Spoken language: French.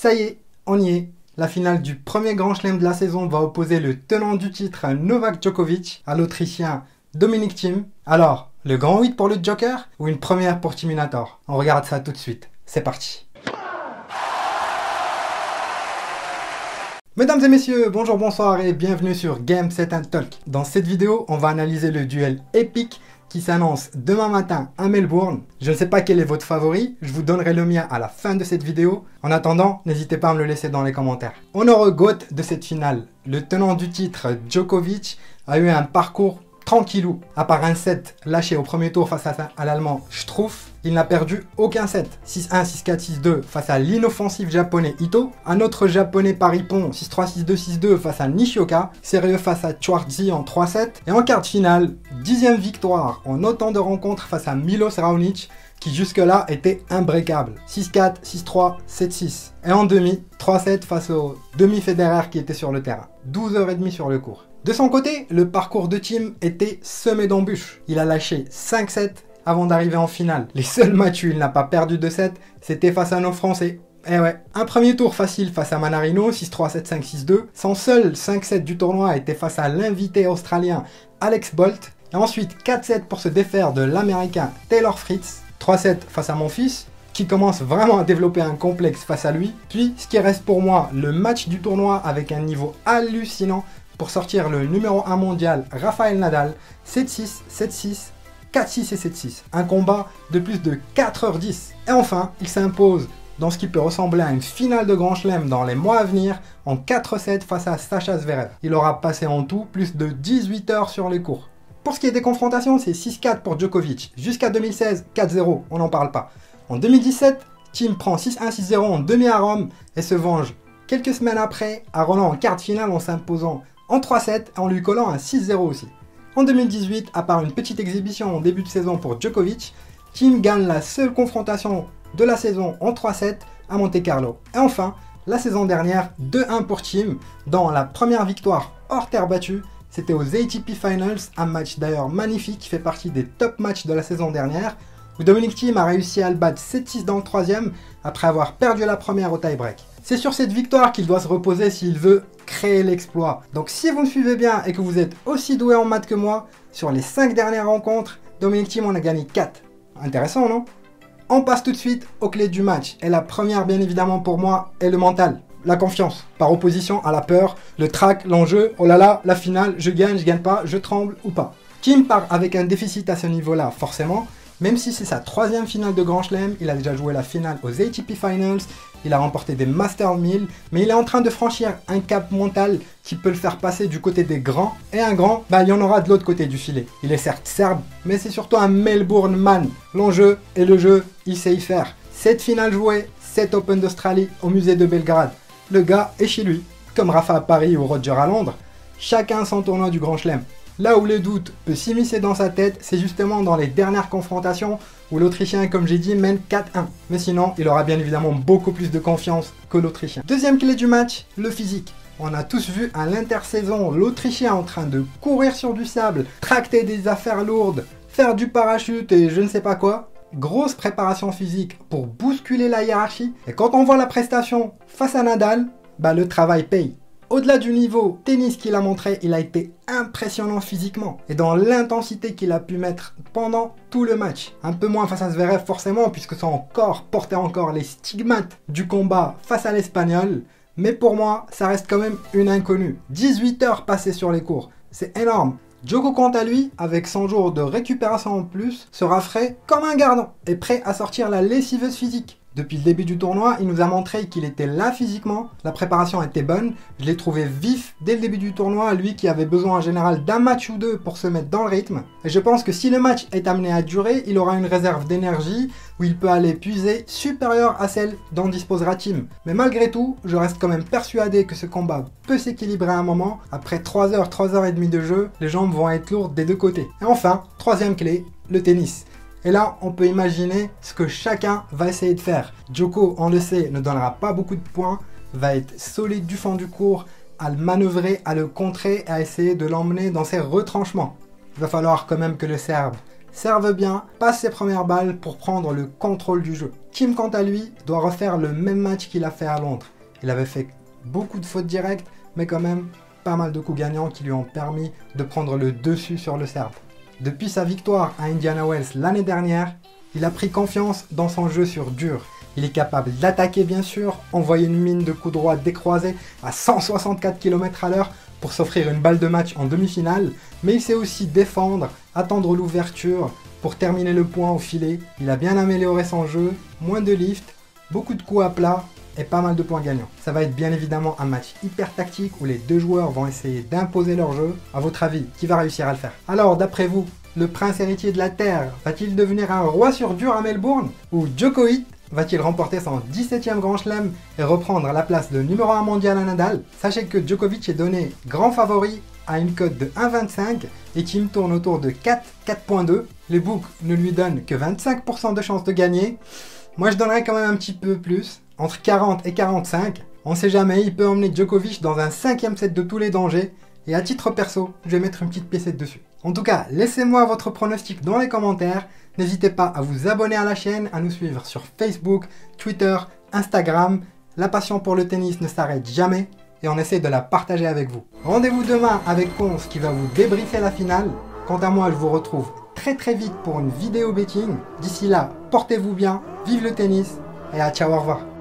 Ça y est, on y est. La finale du premier Grand Chelem de la saison va opposer le tenant du titre Novak Djokovic à l'Autrichien Dominic Thiem. Alors, le grand 8 pour le Joker ou une première pour Timinator? On regarde ça tout de suite. C'est parti. Mesdames et messieurs, bonjour, bonsoir et bienvenue sur Game Set and Talk. Dans cette vidéo, on va analyser le duel épique qui s'annonce demain matin à Melbourne. Je ne sais pas quel est votre favori, je vous donnerai le mien à la fin de cette vidéo. En attendant, n'hésitez pas à me le laisser dans les commentaires. Honneur GOAT de cette finale, le tenant du titre Djokovic a eu un parcours tranquillou. À part un set lâché au premier tour face à, l'allemand Struff, il n'a perdu aucun set. 6-1, 6-4, 6-2 face à l'inoffensif japonais Ito. Un autre japonais Paripon 6-3, 6-2, 6-2 face à Nishioka. Sérieux face à Chwartzi en 3-7. Et en quart de finale, dixième victoire en autant de rencontres face à Milos Raonic qui jusque-là était imbrécable. 6-4, 6-3, 7-6. Et en demi, 3-7 face au demi-fédéraire qui était sur le terrain. 12h30 sur le cours. De son côté, le parcours de Team était semé d'embûches. Il a lâché 5-7 avant d'arriver en finale. Les seuls matchs où il n'a pas perdu de 7, c'était face à nos Français. Eh ouais, un premier tour facile face à Manarino, 6-3, 7-5, 6-2. Son seul 5-7 du tournoi était face à l'invité australien Alex Bolt. Ensuite 4-7 pour se défaire de l'américain Taylor Fritz. 3-7 face à mon fils, qui commence vraiment à développer un complexe face à lui. Puis, ce qui reste pour moi, le match du tournoi avec un niveau hallucinant pour sortir le numéro 1 mondial Rafael Nadal 7-6, 7-6, 4-6 et 7-6. Un combat de plus de 4h10. Et enfin, il s'impose dans ce qui peut ressembler à une finale de Grand Chelem dans les mois à venir en 4-7 face à Sacha Zverev. Il aura passé en tout plus de 18 heures sur les cours. Pour ce qui est des confrontations, c'est 6-4 pour Djokovic. Jusqu'à 2016, 4-0, on n'en parle pas. En 2017, Tim prend 6-1, 6-0 en demi à Rome et se venge quelques semaines après à Roland en quart de finale en s'imposant en 3-7 en lui collant un 6-0 aussi. En 2018, à part une petite exhibition en début de saison pour Djokovic, Kim gagne la seule confrontation de la saison en 3-7 à Monte Carlo. Et enfin, la saison dernière, 2-1 pour Tim, dans la première victoire hors terre battue. C'était aux ATP Finals, un match d'ailleurs magnifique qui fait partie des top matchs de la saison dernière, où Dominic Thiem a réussi à le battre 7-6 dans le troisième après avoir perdu la première au tie-break. C'est sur cette victoire qu'il doit se reposer s'il veut créer l'exploit. Donc si vous me suivez bien et que vous êtes aussi doué en maths que moi, sur les 5 dernières rencontres, Dominic Thiem en a gagné 4. Intéressant, non? On passe tout de suite aux clés du match. Et la première, bien évidemment, pour moi, est le mental. La confiance, par opposition à la peur, le trac, l'enjeu, oh là là, la finale, je gagne, je gagne pas, je tremble ou pas. Kim part avec un déficit à ce niveau-là, forcément, même si c'est sa troisième finale de Grand Chelem, il a déjà joué la finale aux ATP Finals, il a remporté des Master 1000, mais il est en train de franchir un cap mental qui peut le faire passer du côté des grands. Et un grand, bah il y en aura de l'autre côté du filet. Il est certes serbe, mais c'est surtout un Melbourne man. L'enjeu et le jeu, il sait y faire. Cette finale jouée, 7 Open d'Australie au musée de Belgrade. Le gars est chez lui, comme Rafa à Paris ou Roger à Londres. Chacun son tournoi du Grand Chelem. Là où le doute peut s'immiscer dans sa tête, c'est justement dans les dernières confrontations où l'Autrichien, comme j'ai dit, mène 4-1. Mais sinon, il aura bien évidemment beaucoup plus de confiance que l'Autrichien. Deuxième clé du match, le physique. On a tous vu à l'intersaison l'Autrichien en train de courir sur du sable, tracter des affaires lourdes, faire du parachute et je ne sais pas quoi. Grosse préparation physique pour bousculer la hiérarchie. Et quand on voit la prestation face à Nadal, bah le travail paye. Au-delà du niveau tennis qu'il a montré, il a été impressionnant physiquement et dans l'intensité qu'il a pu mettre pendant tout le match. Un peu moins face à Zverev forcément puisque son corps portait encore les stigmates du combat face à l'Espagnol. Mais pour moi, ça reste quand même une inconnue. 18 heures passées sur les cours, c'est énorme. Djoko quant à lui, avec 100 jours de récupération en plus, sera frais comme un gardon et prêt à sortir la lessiveuse physique. Depuis le début du tournoi, il nous a montré qu'il était là physiquement, la préparation était bonne, je l'ai trouvé vif dès le début du tournoi, lui qui avait besoin en général d'un match ou deux pour se mettre dans le rythme. Et je pense que si le match est amené à durer, il aura une réserve d'énergie où il peut aller puiser supérieure à celle dont disposera Tim. Mais malgré tout, je reste quand même persuadé que ce combat peut s'équilibrer à un moment. Après 3 heures, 3 heures et demie de jeu, les jambes vont être lourdes des deux côtés. Et enfin, troisième clé, le tennis. Et là, on peut imaginer ce que chacun va essayer de faire. Joko, on le sait, ne donnera pas beaucoup de points, va être solide du fond du cours, à le manœuvrer, à le contrer, à essayer de l'emmener dans ses retranchements. Il va falloir quand même que le Serbe serve bien, passe ses premières balles pour prendre le contrôle du jeu. Tim, quant à lui, doit refaire le même match qu'il a fait à Londres. Il avait fait beaucoup de fautes directes, mais quand même pas mal de coups gagnants qui lui ont permis de prendre le dessus sur le Serbe. Depuis sa victoire à Indiana Wells l'année dernière, il a pris confiance dans son jeu sur dur. Il est capable d'attaquer bien sûr, envoyer une mine de coups droits décroisés à 164 km à l'heure pour s'offrir une balle de match en demi-finale, mais il sait aussi défendre, attendre l'ouverture pour terminer le point au filet. Il a bien amélioré son jeu, moins de lift, beaucoup de coups à plat et pas mal de points gagnants. Ça va être bien évidemment un match hyper tactique où les deux joueurs vont essayer d'imposer leur jeu. À votre avis, qui va réussir à le faire? Alors, d'après vous, le prince héritier de la Terre va-t-il devenir un roi sur dur à Melbourne? Ou Djokovic va-t-il remporter son 17e Grand Chelem et reprendre la place de numéro 1 mondial à Nadal? Sachez que Djokovic est donné grand favori à une cote de 1,25 et Tim tourne autour de 4, 4.2. Les books ne lui donnent que 25% de chance de gagner. Moi je donnerais quand même un petit peu plus, entre 40 et 45. On sait jamais, il peut emmener Djokovic dans un cinquième set de tous les dangers. Et à titre perso, je vais mettre une petite piécette dessus. En tout cas, laissez-moi votre pronostic dans les commentaires. N'hésitez pas à vous abonner à la chaîne, à nous suivre sur Facebook, Twitter, Instagram. La passion pour le tennis ne s'arrête jamais et on essaie de la partager avec vous. Rendez-vous demain avec Ponce qui va vous débriefer la finale. Quant à moi, je vous retrouve très très vite pour une vidéo betting. D'ici là, portez-vous bien, vive le tennis et à ciao, au revoir.